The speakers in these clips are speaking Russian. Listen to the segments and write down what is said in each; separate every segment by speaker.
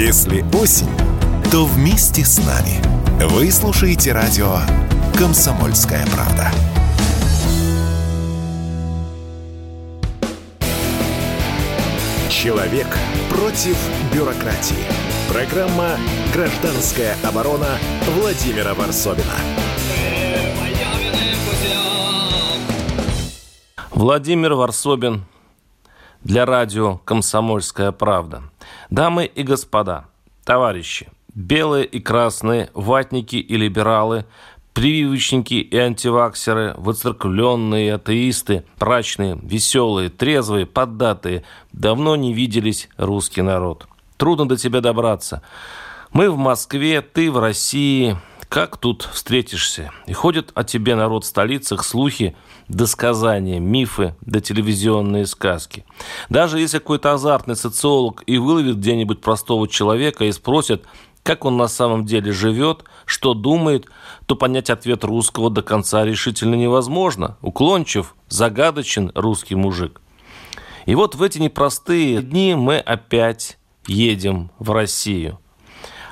Speaker 1: Если осень, то вместе с нами. Вы слушаете радио «Комсомольская правда». Человек против бюрократии. Программа «Гражданская оборона» Владимира Варсовина.
Speaker 2: Владимир Варсобин для радио «Комсомольская правда». Дамы и господа, товарищи, белые и красные, ватники и либералы, прививочники и антиваксеры, выцерквленные атеисты, прачные, веселые, трезвые, поддатые, давно не виделись русский народ. Трудно до тебя добраться. Мы в Москве, ты в России. Как тут встретишься? И ходит о тебе народ в столицах слухи, досказания, мифы да телевизионные сказки. Даже если какой-то азартный социолог и выловит где-нибудь простого человека и спросит, как он на самом деле живет, что думает, то понять ответ русского до конца решительно невозможно. Уклончив, загадочен русский мужик. И вот в эти непростые дни мы опять едем в Россию.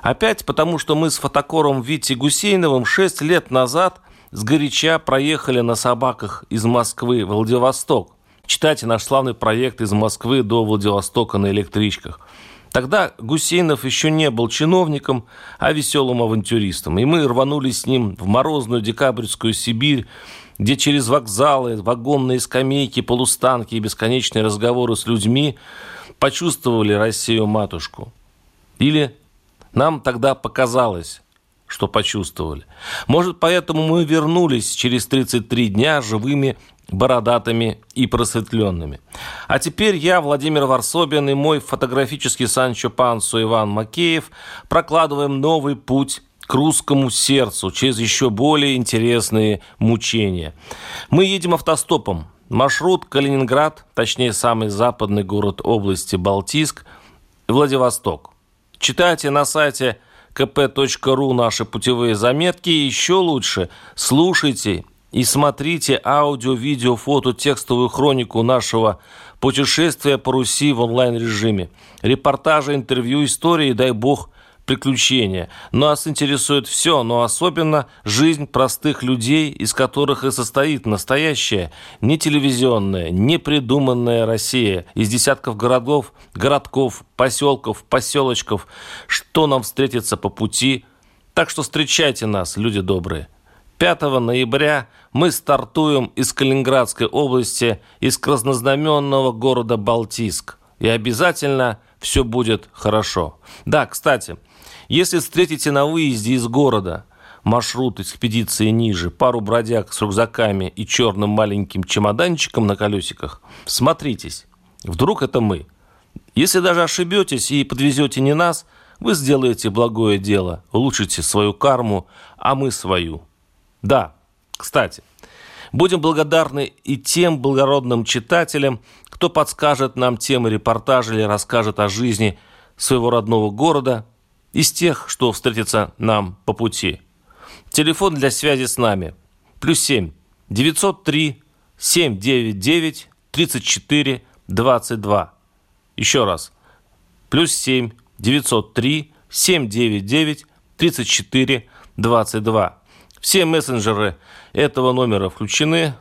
Speaker 2: Опять потому, что мы с фотокором Вити Гусейновым 6 лет назад сгоряча проехали на собаках из Москвы в Владивосток. Читайте наш славный проект из Москвы до Владивостока на электричках. Тогда Гусейнов еще не был чиновником, а веселым авантюристом. И мы рванулись с ним в морозную декабрьскую Сибирь, где через вокзалы, вагонные скамейки, полустанки и бесконечные разговоры с людьми почувствовали Россию-матушку. Или нам тогда показалось, что почувствовали. Может, поэтому мы вернулись через 33 дня живыми, бородатыми и просветленными. А теперь я, Владимир Варсобин и мой фотографический Санчо Пансу Иван Макеев прокладываем новый путь к русскому сердцу через еще более интересные мучения. Мы едем автостопом. Маршрут Калининград, точнее самый западный город области Балтийск, Владивосток. Читайте на сайте kp.ru наши путевые заметки. И еще лучше слушайте и смотрите аудио, видео, фото, текстовую хронику нашего путешествия по Руси в онлайн-режиме. Репортажи, интервью, истории, дай бог, приключения. Нас интересует все, но особенно жизнь простых людей, из которых и состоит настоящая, не телевизионная, не придуманная Россия. Из десятков городов, городков, поселков, поселочков, что нам встретится по пути. Так что встречайте нас, люди добрые. 5 ноября мы стартуем из Калининградской области, из краснознаменного города Балтийск. И обязательно все будет хорошо. Да, кстати, если встретите на выезде из города маршрут экспедиции ниже, пару бродяг с рюкзаками и черным маленьким чемоданчиком на колесиках, смотритесь. Вдруг это мы. Если даже ошибетесь и подвезете не нас, вы сделаете благое дело, улучшите свою карму, а мы свою. Да, кстати, будем благодарны и тем благородным читателям, кто подскажет нам темы репортажа или расскажет о жизни своего родного города – из тех, что встретится нам по пути. Телефон для связи с нами. Плюс 7 903 799 34 22. Еще раз. Плюс 7 903 799 34 22. Все мессенджеры этого номера включены.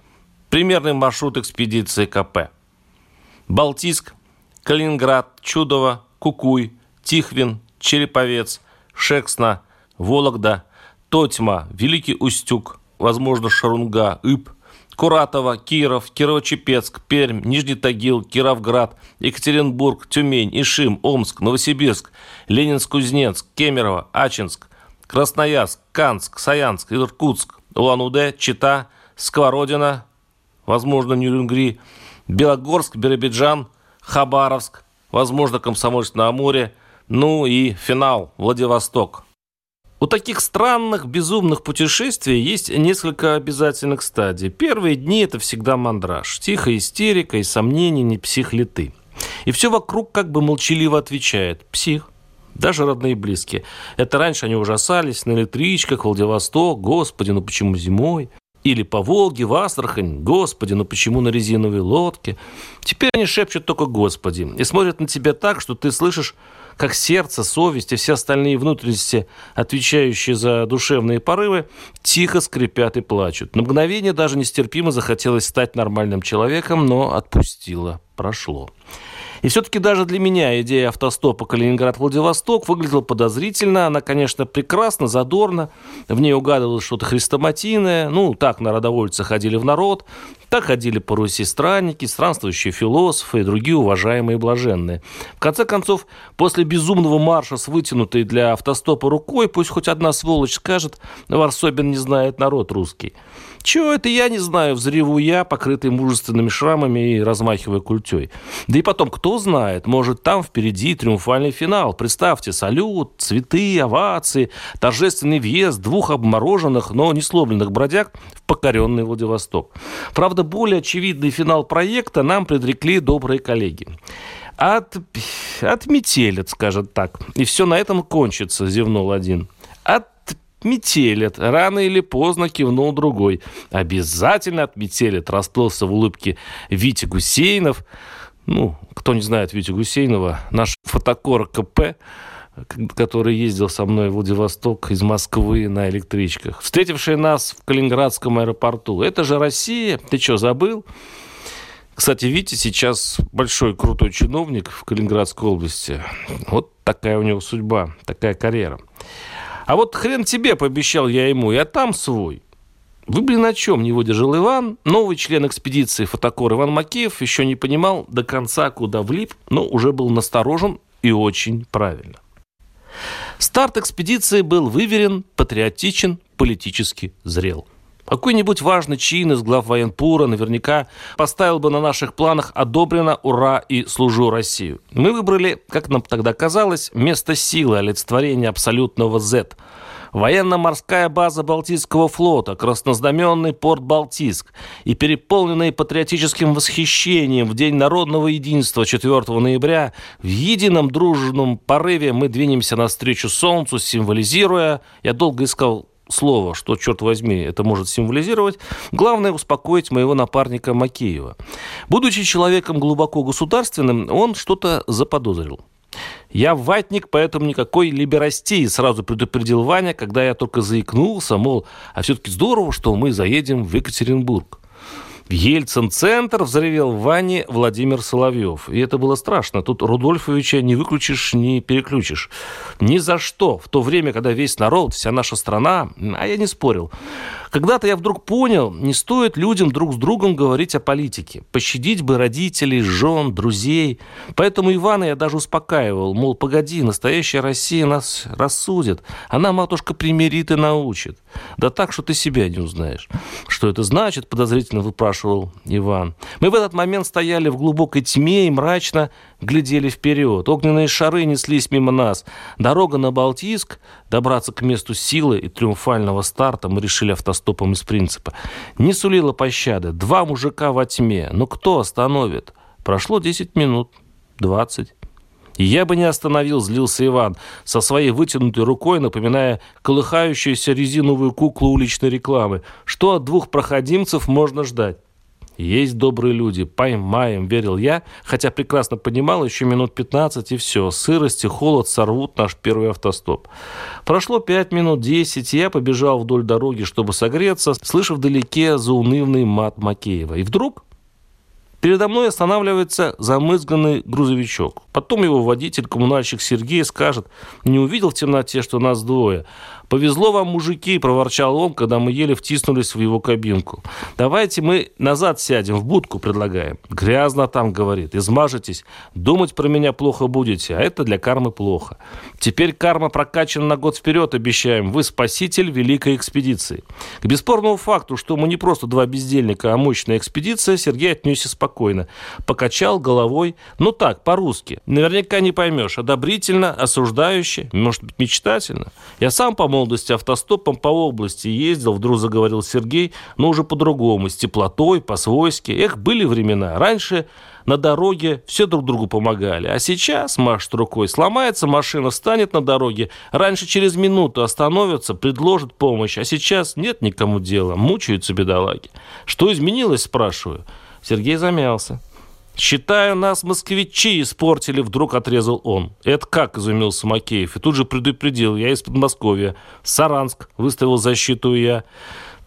Speaker 2: Примерный маршрут экспедиции КП. Балтийск, Калининград, Чудово, Кукуй, Тихвин, Череповец, Шексна, Вологда, Тотьма, Великий Устюг, возможно, Шарунга, Иб, Куратова, Киров, Кирово-Чепецк, Пермь, Нижний Тагил, Кировград, Екатеринбург, Тюмень, Ишим, Омск, Новосибирск, Ленинск-Кузнецк, Кемерово, Ачинск, Красноярск, Канск, Саянск, Иркутск, Улан-Удэ, Чита, Сковородина, возможно, Нюрюнгри, Белогорск, Биробиджан, Хабаровск, возможно, Комсомольск-на-Амуре – ну и финал Владивосток. У таких странных, безумных путешествий есть несколько обязательных стадий. Первые дни – это всегда мандраж. Тихая истерика и сомнения, не псих ли ты. И все вокруг как бы молчаливо отвечает – псих. Даже родные и близкие. Это раньше они ужасались на электричках, Владивосток, господи, ну почему зимой? Или по Волге, в Астрахань, господи, ну почему на резиновой лодке? Теперь они шепчут только господи и смотрят на тебя так, что ты слышишь как сердце, совесть и все остальные внутренности, отвечающие за душевные порывы, тихо скрипят и плачут. На мгновение даже нестерпимо захотелось стать нормальным человеком, но отпустило, прошло. И все-таки даже для меня идея автостопа Калининград-Владивосток выглядела подозрительно. Она, конечно, прекрасно, задорно. В ней угадывалось что-то хрестоматийное. Ну, так народовольцы ходили в народ. Так ходили по Руси странники, странствующие философы и другие уважаемые блаженные. В конце концов, после безумного марша с вытянутой для автостопа рукой, пусть хоть одна сволочь скажет, Варсобин не знает народ русский. Чего это я не знаю, взреву я, покрытый мужественными шрамами и размахивая культей. Да и потом, кто знает, может, там впереди триумфальный финал. Представьте, салют, цветы, овации, торжественный въезд двух обмороженных, но не сломленных бродяг в покоренный Владивосток. Правда, более очевидный финал проекта нам предрекли добрые коллеги. От, отметелят, скажет так. И все на этом кончится, зевнул один. От Метелят. Рано или поздно кивнул другой. Обязательно отметелят. Расплылся в улыбке Витя Гусейнов. Ну, кто не знает Витя Гусейнова, наш фотокор КП, который ездил со мной в Владивосток из Москвы на электричках, встретивший нас в Калининградском аэропорту. Это же Россия. Ты что, забыл? Кстати, Витя сейчас большой крутой чиновник в Калининградской области. Вот такая у него судьба, такая карьера. А вот хрен тебе, пообещал я ему, я там свой. Вы, блин, о чем не выдержал Иван? Новый член экспедиции фотокор Иван Макеев еще не понимал до конца, куда влип, но уже был насторожен и очень правильно. Старт экспедиции был выверен, патриотичен, политически зрел. Какой-нибудь важный чин из глав военпура наверняка поставил бы на наших планах «Одобрено, ура» и «Служу Россию». Мы выбрали, как нам тогда казалось, место силы, олицетворения абсолютного Z. Военно-морская база Балтийского флота, краснознаменный порт Балтийск и переполненный патриотическим восхищением в День народного единства 4 ноября в едином дружном порыве мы двинемся навстречу солнцу, символизируя, я долго искал слово, что, черт возьми, это может символизировать, главное успокоить моего напарника Макеева. Будучи человеком глубоко государственным, он что-то заподозрил. «Я ватник, поэтому никакой либерастии», сразу предупредил Ваня, когда я только заикнулся, мол, а все-таки здорово, что мы заедем в Екатеринбург. Ельцин-центр взревел в ванне Владимир Соловьев. И это было страшно. Тут Рудольфовича не выключишь, не переключишь. Ни за что. В то время, когда весь народ, вся наша страна, а я не спорил, когда-то я вдруг понял, не стоит людям друг с другом говорить о политике. Пощадить бы родителей, жен, друзей. Поэтому Ивана я даже успокаивал, мол, погоди, настоящая Россия нас рассудит. Она, матушка, примирит и научит. Да так, что ты себя не узнаешь. Что это значит, подозрительно выпрашивал Иван. Мы в этот момент стояли в глубокой тьме и мрачно глядели вперед. Огненные шары неслись мимо нас. Дорога на Балтийск, добраться к месту силы и триумфального старта мы решили автостопом из принципа. Не сулила пощады. Два мужика во тьме. Но кто остановит? Прошло 10 минут, 20. «Я бы не остановил», — злился Иван, со своей вытянутой рукой, напоминая колыхающуюся резиновую куклу уличной рекламы. «Что от двух проходимцев можно ждать?» Есть добрые люди, поймаем, верил я, хотя прекрасно понимал, еще минут 15 и все, сырость и холод сорвут наш первый автостоп. Прошло 5 минут 10, и я побежал вдоль дороги, чтобы согреться, слыша вдалеке заунывный мат Макеева. И вдруг Передо мной останавливается замызганный грузовичок. Потом его водитель, коммунальщик Сергей, скажет, не увидел в темноте, что нас двое, «Повезло вам, мужики», – проворчал он, когда мы еле втиснулись в его кабинку. «Давайте мы назад сядем, в будку предлагаем». «Грязно там», – говорит, – «измажетесь. Думать про меня плохо будете, а это для кармы плохо. Теперь карма прокачана на год вперед, обещаем. Вы спаситель великой экспедиции». К бесспорному факту, что мы не просто два бездельника, а мощная экспедиция, Сергей отнесся спокойно. Покачал головой, ну так, по-русски. Наверняка не поймешь, одобрительно, осуждающе, может быть, мечтательно. Я сам помог молодости автостопом по области ездил, вдруг заговорил Сергей, но уже по-другому, с теплотой, по-свойски. Эх, были времена. Раньше на дороге все друг другу помогали. А сейчас, машет рукой, сломается машина, встанет на дороге, раньше через минуту остановится, предложит помощь, а сейчас нет никому дела, мучаются бедолаги. Что изменилось, спрашиваю. Сергей замялся. «Считаю, нас москвичи испортили», — вдруг отрезал он. «Это как?» — изумился Макеев. И тут же предупредил. «Я из Подмосковья. Саранск», — выставил защиту я.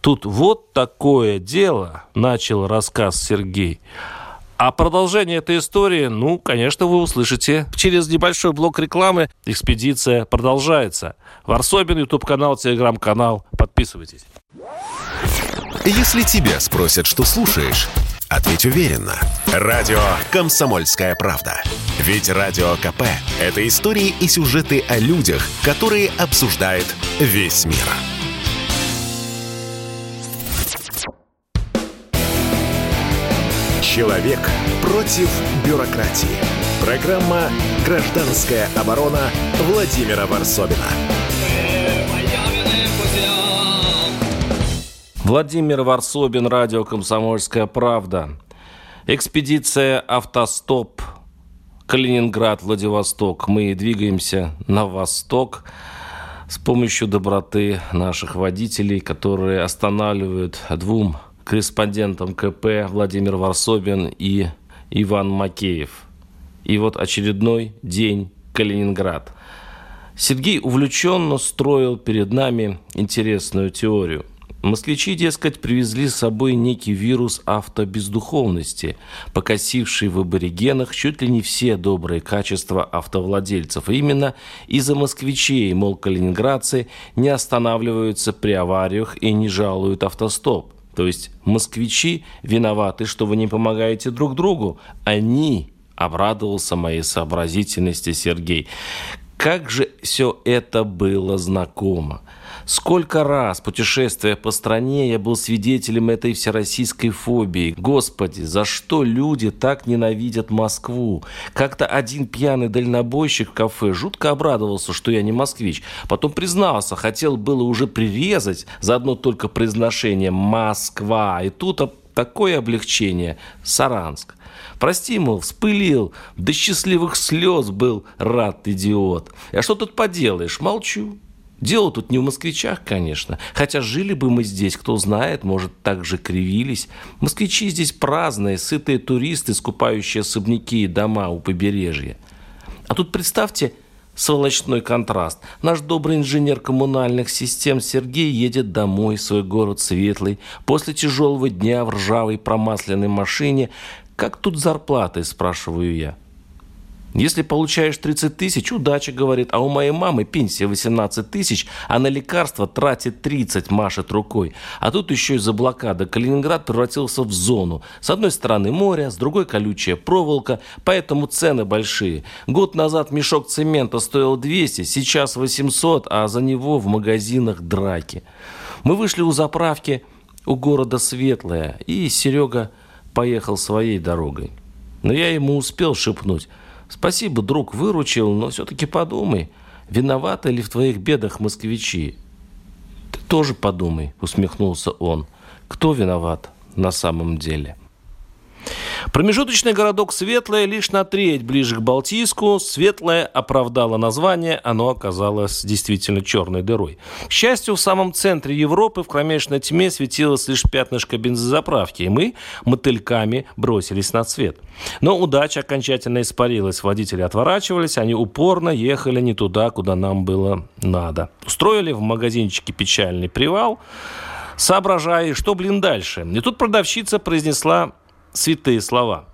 Speaker 2: «Тут вот такое дело», — начал рассказ Сергей. А продолжение этой истории, ну, конечно, вы услышите. Через небольшой блок рекламы экспедиция продолжается. Варсобин, YouTube-канал, Телеграм-канал. Подписывайтесь.
Speaker 1: Если тебя спросят, что слушаешь, ответь уверенно. Радио «Комсомольская правда». Ведь Радио КП – это истории и сюжеты о людях, которые обсуждает весь мир. Человек против бюрократии. Программа «Гражданская оборона» Владимира Варсобина.
Speaker 2: Владимир Варсобин, радио «Комсомольская правда». Экспедиция «Автостоп» Калининград, Владивосток. Мы двигаемся на восток с помощью доброты наших водителей, которые останавливают двум корреспондентам КП Владимир Варсобин и Иван Макеев. И вот очередной день Калининград. Сергей увлеченно строил перед нами интересную теорию – Москвичи, дескать, привезли с собой некий вирус автобездуховности, покосивший в аборигенах чуть ли не все добрые качества автовладельцев. И именно из-за москвичей, мол, калининградцы не останавливаются при авариях и не жалуют автостоп. То есть москвичи виноваты, что вы не помогаете друг другу. Они, обрадовался моей сообразительности Сергей. Как же все это было знакомо. Сколько раз, путешествуя по стране, я был свидетелем этой всероссийской фобии. Господи, за что люди так ненавидят Москву? Как-то один пьяный дальнобойщик в кафе жутко обрадовался, что я не москвич. Потом признался, хотел было уже прирезать за одно только произношение «Москва». И тут такое облегчение. Саранск. Прости, мол, вспылил, до счастливых слез был рад, идиот. А что тут поделаешь? Молчу. Дело тут не в москвичах, конечно. Хотя жили бы мы здесь, кто знает, может, так же кривились. Москвичи здесь праздные, сытые туристы, скупающие особняки и дома у побережья. А тут представьте сволочной контраст. Наш добрый инженер коммунальных систем Сергей едет домой в свой город Светлый после тяжелого дня в ржавой промасленной машине. Как тут зарплаты, спрашиваю я. Если получаешь 30 тысяч, удача, говорит, а у моей мамы пенсия 18 тысяч, а на лекарства тратит 30, машет рукой. А тут еще из-за блокады Калининград превратился в зону. С одной стороны море, с другой колючая проволока, поэтому цены большие. Год назад мешок цемента стоил 200, сейчас 800, а за него в магазинах драки. Мы вышли у заправки у города Светлое, и Серега поехал своей дорогой. Но я ему успел шепнуть – Спасибо, друг, выручил, но все-таки подумай, виноваты ли в твоих бедах москвичи? Ты тоже подумай, усмехнулся он. Кто виноват на самом деле? Промежуточный городок Светлое лишь на треть ближе к Балтийску. Светлое оправдало название, оно оказалось действительно черной дырой. К счастью, в самом центре Европы в кромешной тьме светилось лишь пятнышко бензозаправки, и мы мотыльками бросились на цвет. Но удача окончательно испарилась. Водители отворачивались, они упорно ехали не туда, куда нам было надо. Устроили в магазинчике печальный привал, соображая, что, блин, дальше. И тут продавщица произнесла святые слова.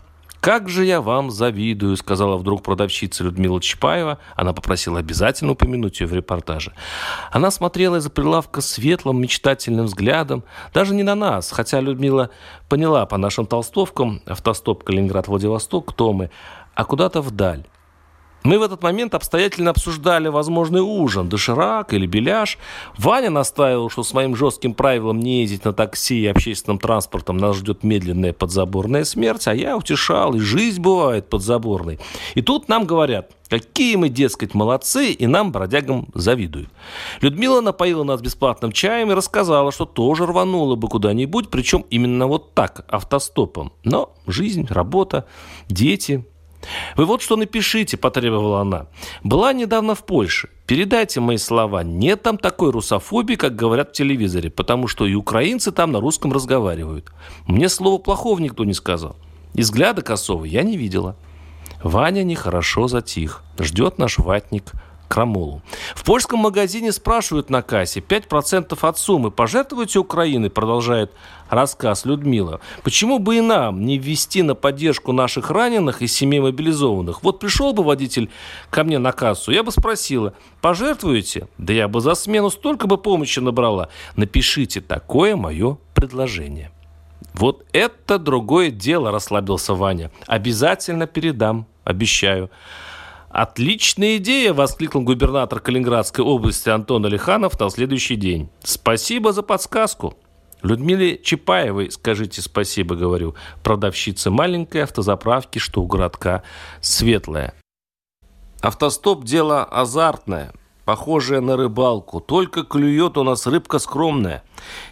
Speaker 2: «Как же я вам завидую», — сказала вдруг продавщица Людмила Чапаева. Она попросила обязательно упомянуть ее в репортаже. Она смотрела из-за прилавка светлым, мечтательным взглядом. Даже не на нас, хотя Людмила поняла по нашим толстовкам, автостоп Калининград-Владивосток, кто мы, а куда-то вдаль. Мы в этот момент обстоятельно обсуждали возможный ужин, доширак или беляш. Ваня настаивал, что с моим жестким правилом не ездить на такси и общественным транспортом нас ждет медленная подзаборная смерть, а я утешал, и жизнь бывает подзаборной. И тут нам говорят, Какие мы, дескать, молодцы, и нам, бродягам, завидуют. Людмила напоила нас бесплатным чаем и рассказала, что тоже рванула бы куда-нибудь, причем именно вот так, автостопом. Но жизнь, работа, дети, «Вы вот что напишите», – потребовала она. «Была недавно в Польше. Передайте мои слова. Нет там такой русофобии, как говорят в телевизоре, потому что и украинцы там на русском разговаривают. Мне слова плохого никто не сказал. И взгляда косого я не видела. Ваня нехорошо затих. Ждет наш ватник крамолу. В польском магазине спрашивают на кассе 5% от суммы. Пожертвуйте Украины, продолжает рассказ Людмила. Почему бы и нам не ввести на поддержку наших раненых и семей мобилизованных? Вот пришел бы водитель ко мне на кассу, я бы спросила, пожертвуете? Да я бы за смену столько бы помощи набрала. Напишите такое мое предложение. Вот это другое дело, расслабился Ваня. Обязательно передам, обещаю. «Отличная идея!» – воскликнул губернатор Калининградской области Антон Алиханов на следующий день. «Спасибо за подсказку!» Людмиле Чапаевой скажите спасибо, говорю, продавщице маленькой автозаправки, что у городка светлая. Автостоп – дело азартное – похожая на рыбалку. Только клюет у нас рыбка скромная.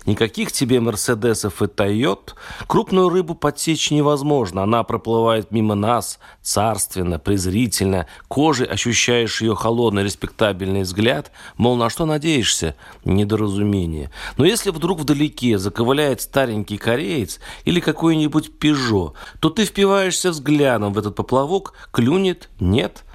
Speaker 2: Никаких тебе Мерседесов и Тойот. Крупную рыбу подсечь невозможно. Она проплывает мимо нас, царственно, презрительно. Кожей ощущаешь ее холодный, респектабельный взгляд. Мол, на что надеешься? Недоразумение. Но если вдруг вдалеке заковыляет старенький кореец или какой-нибудь пежо, то ты впиваешься взглядом в этот поплавок, клюнет, нет –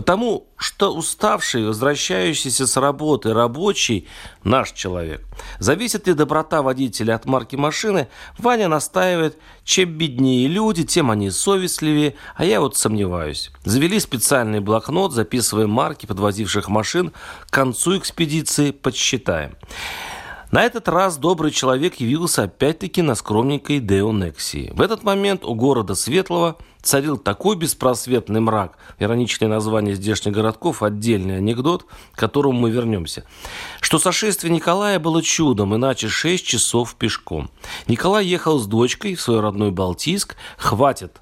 Speaker 2: Потому что уставший, возвращающийся с работы рабочий – наш человек. Зависит ли доброта водителя от марки машины, Ваня настаивает, чем беднее люди, тем они совестливее, а я вот сомневаюсь. Завели специальный блокнот, записываем марки подвозивших машин, к концу экспедиции подсчитаем. На этот раз добрый человек явился опять-таки на скромненькой Деонексии. В этот момент у города Светлого царил такой беспросветный мрак, ироничное название здешних городков, отдельный анекдот, к которому мы вернемся, что сошествие Николая было чудом, иначе 6 часов пешком. Николай ехал с дочкой в свой родной Балтийск, хватит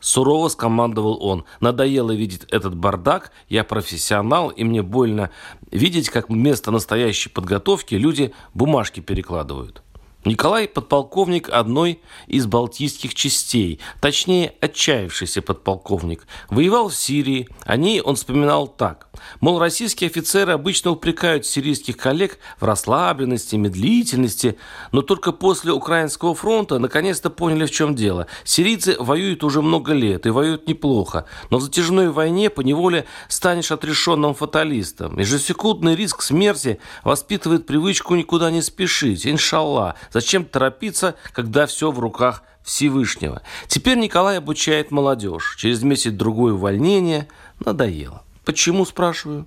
Speaker 2: Сурово скомандовал он. Надоело видеть этот бардак. Я профессионал, и мне больно видеть, как вместо настоящей подготовки люди бумажки перекладывают. Николай – подполковник одной из балтийских частей, точнее, отчаявшийся подполковник. Воевал в Сирии. О ней он вспоминал так. Мол, российские офицеры обычно упрекают сирийских коллег в расслабленности, медлительности, но только после Украинского фронта наконец-то поняли, в чем дело. Сирийцы воюют уже много лет и воюют неплохо, но в затяжной войне поневоле станешь отрешенным фаталистом. Ежесекундный риск смерти воспитывает привычку никуда не спешить, иншаллах, Зачем торопиться, когда все в руках Всевышнего? Теперь Николай обучает молодежь. Через месяц-другой увольнение надоело. Почему, спрашиваю?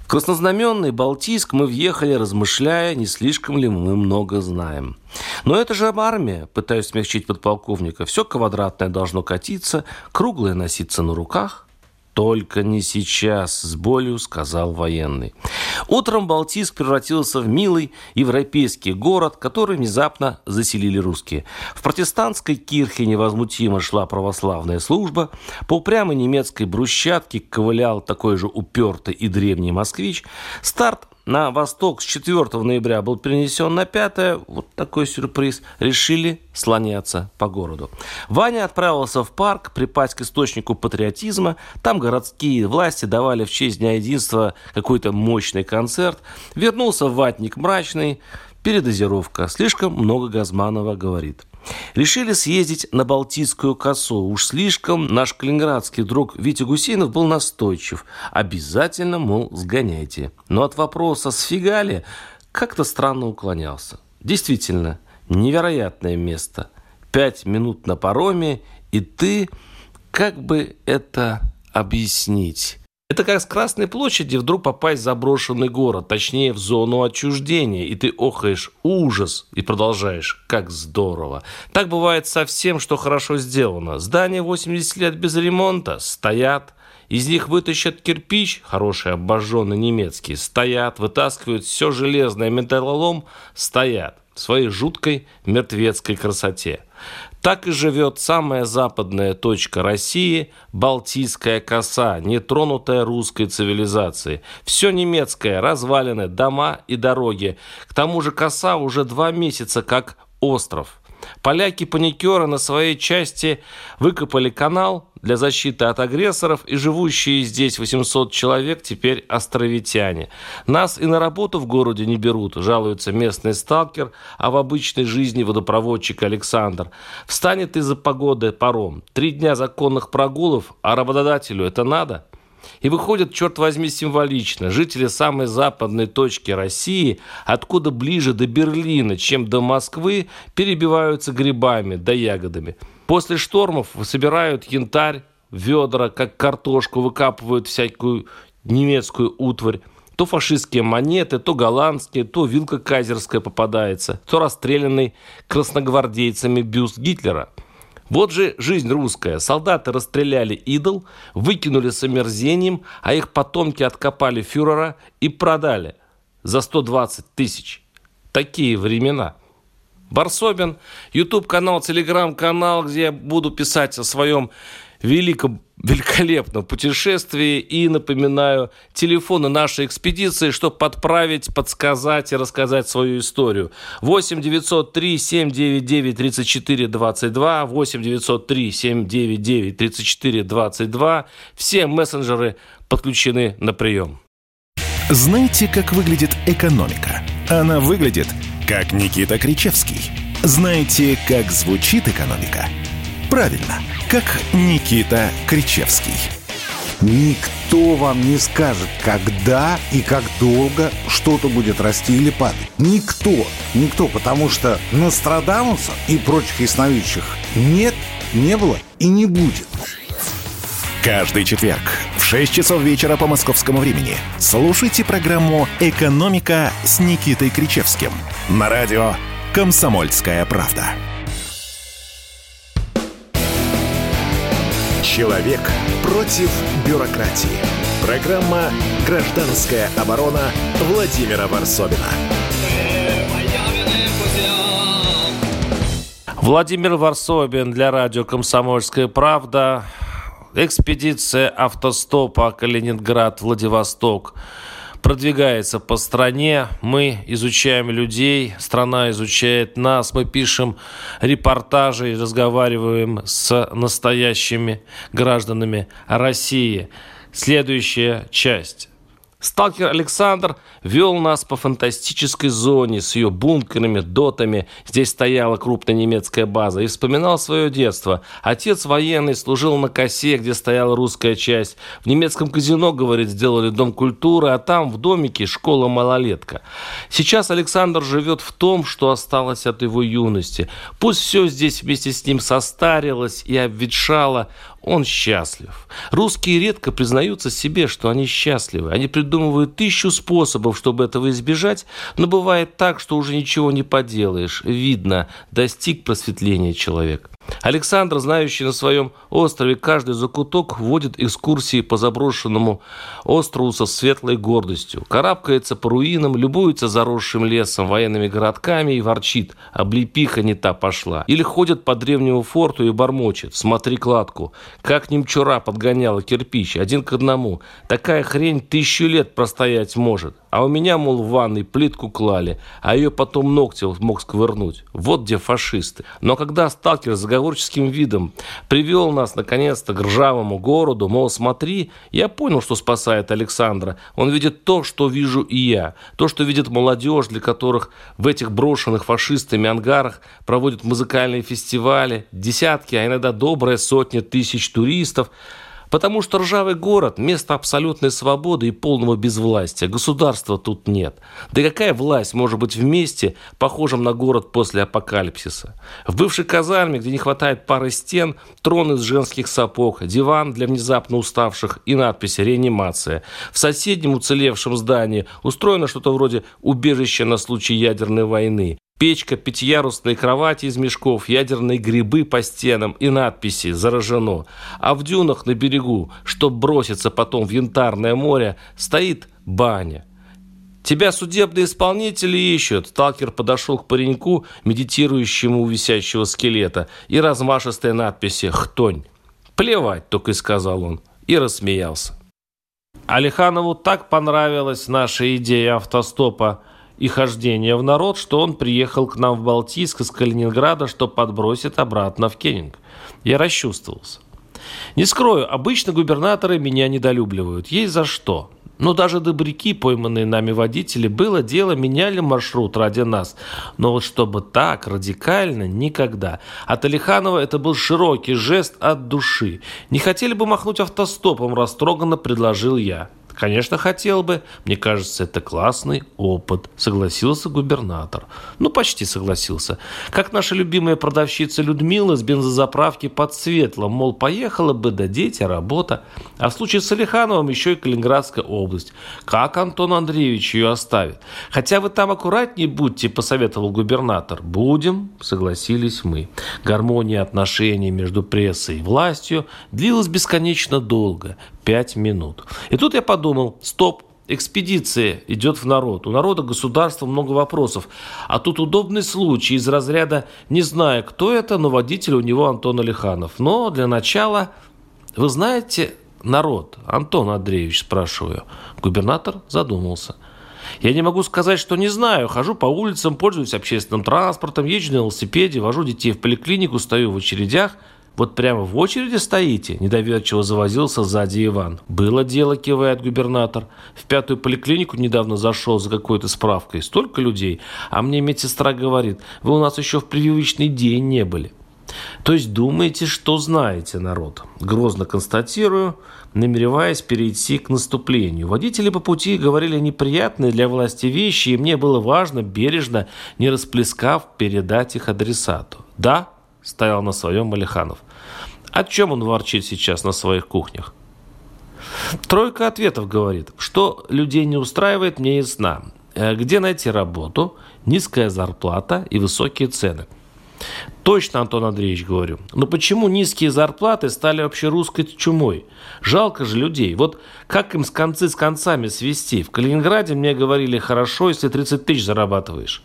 Speaker 2: В краснознаменный Балтийск мы въехали, размышляя, не слишком ли мы много знаем. Но это же армия, пытаюсь смягчить подполковника. Все квадратное должно катиться, круглое носиться на руках – «Только не сейчас», — с болью сказал военный. Утром Балтийск превратился в милый европейский город, который внезапно заселили русские. В протестантской кирхе невозмутимо шла православная служба. По упрямой немецкой брусчатке ковылял такой же упертый и древний москвич. Старт на восток с 4 ноября был перенесен на 5, вот такой сюрприз, решили слоняться по городу. Ваня отправился в парк припасть к источнику патриотизма. Там городские власти давали в честь Дня Единства какой-то мощный концерт. Вернулся ватник мрачный, передозировка. Слишком много Газманова говорит. Решили съездить на Балтийскую косу. Уж слишком наш калининградский друг Витя Гусейнов был настойчив. Обязательно, мол, сгоняйте. Но от вопроса «сфигали» как-то странно уклонялся. Действительно, невероятное место. Пять минут на пароме, и ты, как бы это объяснить? Это как с Красной площади вдруг попасть в заброшенный город, точнее в зону отчуждения, и ты охаешь ужас и продолжаешь, как здорово. Так бывает со всем, что хорошо сделано. Здания 80 лет без ремонта стоят, из них вытащат кирпич, хороший обожженный немецкий, стоят, вытаскивают все железное металлолом, стоят в своей жуткой мертвецкой красоте. Так и живет самая западная точка России – Балтийская коса, нетронутая русской цивилизацией. Все немецкое, развалины, дома и дороги. К тому же коса уже два месяца как остров. Поляки-паникеры на своей части выкопали канал, для защиты от агрессоров, и живущие здесь 800 человек теперь островитяне. Нас и на работу в городе не берут, жалуется местный сталкер, а в обычной жизни водопроводчик Александр. Встанет из-за погоды паром. Три дня законных прогулов, а работодателю это надо? И выходит, черт возьми, символично. Жители самой западной точки России, откуда ближе до Берлина, чем до Москвы, перебиваются грибами да ягодами. После штормов собирают янтарь, ведра, как картошку, выкапывают всякую немецкую утварь. То фашистские монеты, то голландские, то вилка кайзерская попадается, то расстрелянный красногвардейцами бюст Гитлера – вот же жизнь русская. Солдаты расстреляли идол, выкинули с омерзением, а их потомки откопали фюрера и продали за 120 тысяч. Такие времена. Барсобин, YouTube-канал, Телеграм-канал, где я буду писать о своем великом, великолепном путешествии. И напоминаю, телефоны нашей экспедиции, чтобы подправить, подсказать и рассказать свою историю. 8 903 799 34 22, 8 903 799 34 22. Все мессенджеры подключены на прием.
Speaker 1: Знаете, как выглядит экономика? Она выглядит, как Никита Кричевский. Знаете, как звучит экономика? Правильно, как Никита Кричевский.
Speaker 3: Никто вам не скажет, когда и как долго что-то будет расти или падать. Никто. Никто, потому что Нострадамуса и прочих ясновидящих нет, не было и не будет.
Speaker 1: Каждый четверг в 6 часов вечера по московскому времени слушайте программу «Экономика» с Никитой Кричевским на радио «Комсомольская правда». Человек против бюрократии. Программа «Гражданская оборона» Владимира Варсобина.
Speaker 2: Владимир Варсобин для радио «Комсомольская правда». Экспедиция автостопа Калининград-Владивосток продвигается по стране. Мы изучаем людей, страна изучает нас. Мы пишем репортажи и разговариваем с настоящими гражданами России. Следующая часть. Сталкер Александр вел нас по фантастической зоне с ее бункерами, дотами. Здесь стояла крупная немецкая база. И вспоминал свое детство. Отец военный служил на косе, где стояла русская часть. В немецком казино, говорит, сделали дом культуры, а там в домике школа-малолетка. Сейчас Александр живет в том, что осталось от его юности. Пусть все здесь вместе с ним состарилось и обветшало, он счастлив. Русские редко признаются себе, что они счастливы. Они придумывают тысячу способов, чтобы этого избежать, но бывает так, что уже ничего не поделаешь. Видно, достиг просветления человек. Александр, знающий на своем острове каждый закуток, вводит экскурсии по заброшенному острову со светлой гордостью. Карабкается по руинам, любуется заросшим лесом, военными городками и ворчит. Облепиха не та пошла. Или ходит по древнему форту и бормочет. Смотри кладку. Как немчура подгоняла кирпич. Один к одному. Такая хрень тысячу лет простоять может. А у меня, мол, в ванной плитку клали, а ее потом ногти мог сквырнуть. Вот где фашисты. Но когда сталкер с заговорческим видом привел нас, наконец-то, к ржавому городу, мол, смотри, я понял, что спасает Александра. Он видит то, что вижу и я. То, что видит молодежь, для которых в этих брошенных фашистами ангарах проводят музыкальные фестивали, десятки, а иногда добрая сотня тысяч туристов – Потому что ржавый город – место абсолютной свободы и полного безвластия. Государства тут нет. Да какая власть может быть в месте, похожем на город после апокалипсиса? В бывшей казарме, где не хватает пары стен, трон из женских сапог, диван для внезапно уставших и надпись «Реанимация». В соседнем уцелевшем здании устроено что-то вроде убежища на случай ядерной войны. Печка, пятиярусные кровати из мешков, ядерные грибы по стенам и надписи «Заражено». А в дюнах на берегу, чтоб броситься потом в янтарное море, стоит баня. Тебя судебные исполнители ищут. Сталкер подошел к пареньку, медитирующему у висящего скелета, и размашистая надписи «Хтонь». «Плевать», только и сказал он, и рассмеялся. Алиханову так понравилась наша идея автостопа – и хождения в народ, что он приехал к нам в Балтийск из Калининграда, что подбросит обратно в Кенинг. Я расчувствовался. Не скрою, обычно губернаторы меня недолюбливают. Есть за что. Но даже добряки, пойманные нами водители, было дело, меняли маршрут ради нас. Но вот чтобы так радикально, никогда. От Алиханова это был широкий жест от души. Не хотели бы махнуть автостопом, растроганно предложил я. Конечно, хотел бы. Мне кажется, это классный опыт, согласился губернатор. Ну, почти согласился. Как наша любимая продавщица Людмила с бензозаправки под Светлом, мол, поехала бы, да дети, работа. А в случае с Алихановым еще и Калининградская область. Как Антон Андреевич ее оставит? Хотя вы там аккуратнее будьте, посоветовал губернатор. Будем, согласились мы. Гармония отношений между прессой и властью длилась бесконечно долго пять минут. И тут я подумал, стоп, экспедиция идет в народ. У народа государства много вопросов. А тут удобный случай из разряда «не знаю, кто это, но водитель у него Антон Алиханов». Но для начала, вы знаете народ? Антон Андреевич, спрашиваю. Губернатор задумался. Я не могу сказать, что не знаю. Хожу по улицам, пользуюсь общественным транспортом, езжу на велосипеде, вожу детей в поликлинику, стою в очередях – вот прямо в очереди стоите?» – недоверчиво завозился сзади Иван. «Было дело», – кивает губернатор. «В пятую поликлинику недавно зашел за какой-то справкой. Столько людей. А мне медсестра говорит, вы у нас еще в прививочный день не были». То есть думаете, что знаете, народ? Грозно констатирую, намереваясь перейти к наступлению. Водители по пути говорили неприятные для власти вещи, и мне было важно, бережно, не расплескав, передать их адресату. Да, стоял на своем Алиханов. О чем он ворчит сейчас на своих кухнях? Тройка ответов говорит, что людей не устраивает, мне ясна. Э, где найти работу, низкая зарплата и высокие цены. Точно, Антон Андреевич, говорю. Но почему низкие зарплаты стали общерусской чумой? Жалко же людей. Вот как им с концы с концами свести? В Калининграде мне говорили, хорошо, если 30 тысяч зарабатываешь.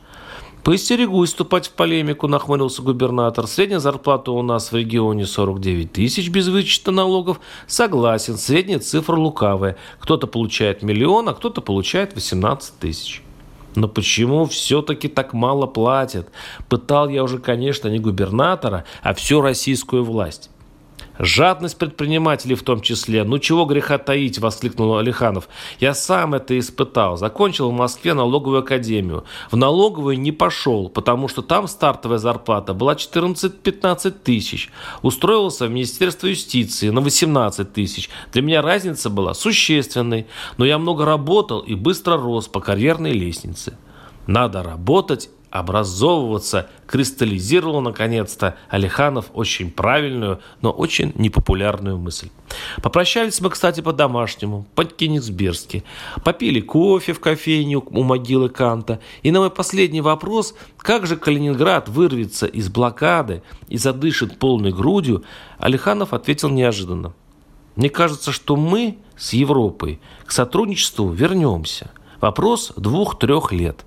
Speaker 2: Поистерегусь вступать в полемику, нахмурился губернатор. Средняя зарплата у нас в регионе 49 тысяч без вычета налогов. Согласен, средняя цифра лукавая. Кто-то получает миллион, а кто-то получает 18 тысяч. Но почему все-таки так мало платят? Пытал я уже, конечно, не губернатора, а всю российскую власть. Жадность предпринимателей в том числе. Ну чего греха таить, воскликнул Алиханов. Я сам это испытал. Закончил в Москве налоговую академию. В налоговую не пошел, потому что там стартовая зарплата была 14-15 тысяч. Устроился в Министерство юстиции на 18 тысяч. Для меня разница была существенной. Но я много работал и быстро рос по карьерной лестнице. Надо работать образовываться, кристаллизировал наконец-то Алиханов очень правильную, но очень непопулярную мысль. Попрощались мы, кстати, по-домашнему, по-кенигсбергски. Попили кофе в кофейне у могилы Канта. И на мой последний вопрос, как же Калининград вырвется из блокады и задышит полной грудью, Алиханов ответил неожиданно. Мне кажется, что мы с Европой к сотрудничеству вернемся. Вопрос двух-трех лет.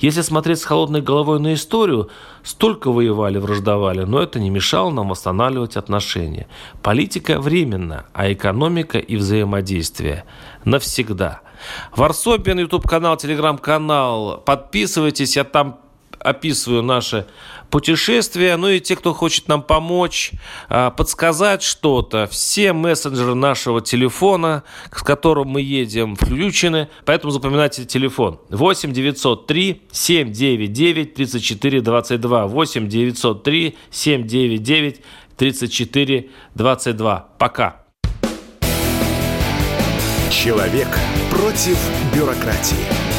Speaker 2: Если смотреть с холодной головой на историю, столько воевали, враждовали, но это не мешало нам восстанавливать отношения. Политика временна, а экономика и взаимодействие навсегда. Варсобин, YouTube-канал, Телеграм-канал. Подписывайтесь, я там описываю наши путешествия. Ну и те, кто хочет нам помочь, а, подсказать что-то, все мессенджеры нашего телефона, с которым мы едем, включены. Поэтому запоминайте телефон. 8 903 799 34 22. 8 903 799 34 22. Пока.
Speaker 1: Человек против бюрократии.